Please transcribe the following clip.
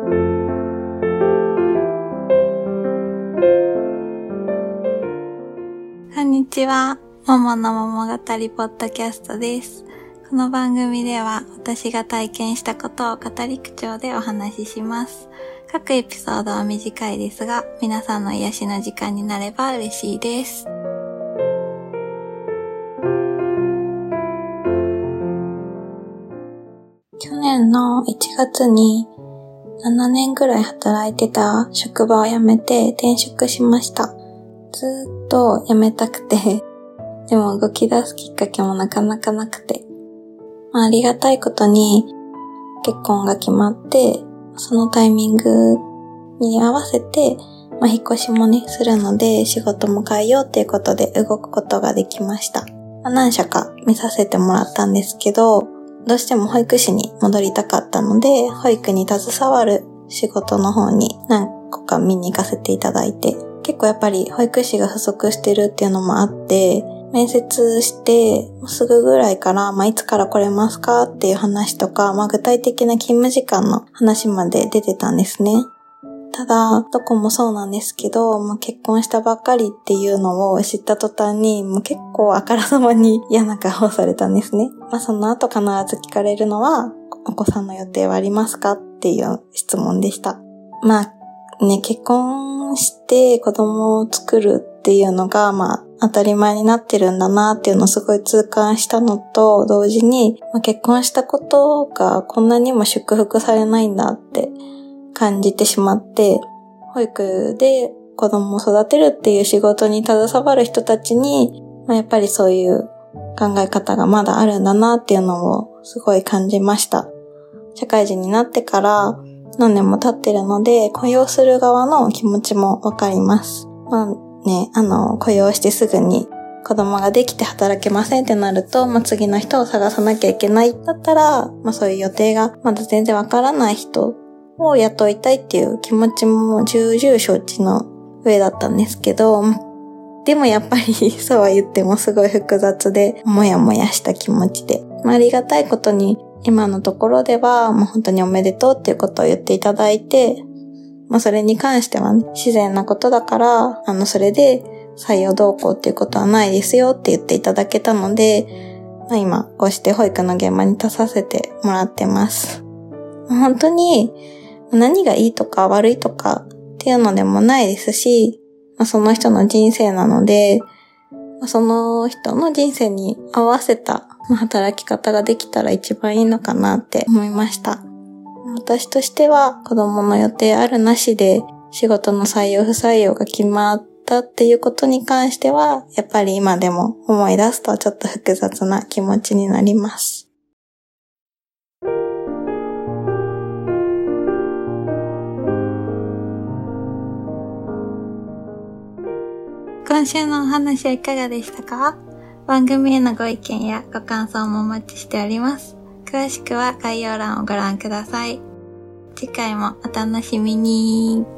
こんにちは。ももの桃語りポッドキャストです。この番組では私が体験したことを語り口調でお話しします。各エピソードは短いですが、皆さんの癒しの時間になれば嬉しいです。去年の1月に7年ぐらい働いてた職場を辞めて転職しました。ずっと辞めたくて、でも動き出すきっかけもなかなかなくて。まあ、ありがたいことに結婚が決まって、そのタイミングに合わせて、まあ、引っ越しもね、するので仕事も変えようっていうことで動くことができました。まあ、何社か見させてもらったんですけど、どうしても保育士に戻りたかったので、保育に携わる仕事の方に何個か見に行かせていただいて、結構やっぱり保育士が不足してるっていうのもあって、面接してすぐぐらいから、まあ、いつから来れますかっていう話とか、まあ、具体的な勤務時間の話まで出てたんですね。ただ、どこもそうなんですけど、もう結婚したばっかりっていうのを知った途端に、もう結構あからさまに嫌な顔をされたんですね。まあその後必ず聞かれるのは、お子さんの予定はありますかっていう質問でした。まあね、結婚して子供を作るっていうのが、まあ当たり前になってるんだなっていうのをすごい痛感したのと同時に、まあ、結婚したことがこんなにも祝福されないんだって感じてしまって、保育で子供を育てるっていう仕事に携わる人たちに、まあ、やっぱりそういう考え方がまだあるんだなっていうのをすごい感じました。社会人になってから何年も経ってるので、雇用する側の気持ちもわかります。まあね、あの、雇用してすぐに子供ができて働けませんってなると、まあ、次の人を探さなきゃいけないだったら、まあ、そういう予定がまだ全然わからない人を雇いたいっていう気持ちも重々承知の上だったんですけど、でもやっぱり そうは言ってもすごい複雑で、もやもやした気持ちで。まあ、ありがたいことに今のところでは、もう本当におめでとうっていうことを言っていただいて、まあそれに関してはね、自然なことだから、あの、それで採用動向っていうことはないですよって言っていただけたので、まあ今、こうして保育の現場に立たせてもらってます。本当に、何がいいとか悪いとかっていうのでもないですし、まあ、その人の人生なので、まあその人の人生に合わせた働き方ができたら一番いいのかなって思いました。私としては子供の予定あるなしで仕事の採用不採用が決まったっていうことに関しては、やっぱり今でも思い出すとちょっと複雑な気持ちになります。今週のお話はいかがでしたか？番組へのご意見やご感想もお待ちしております。詳しくは概要欄をご覧ください。次回もお楽しみに。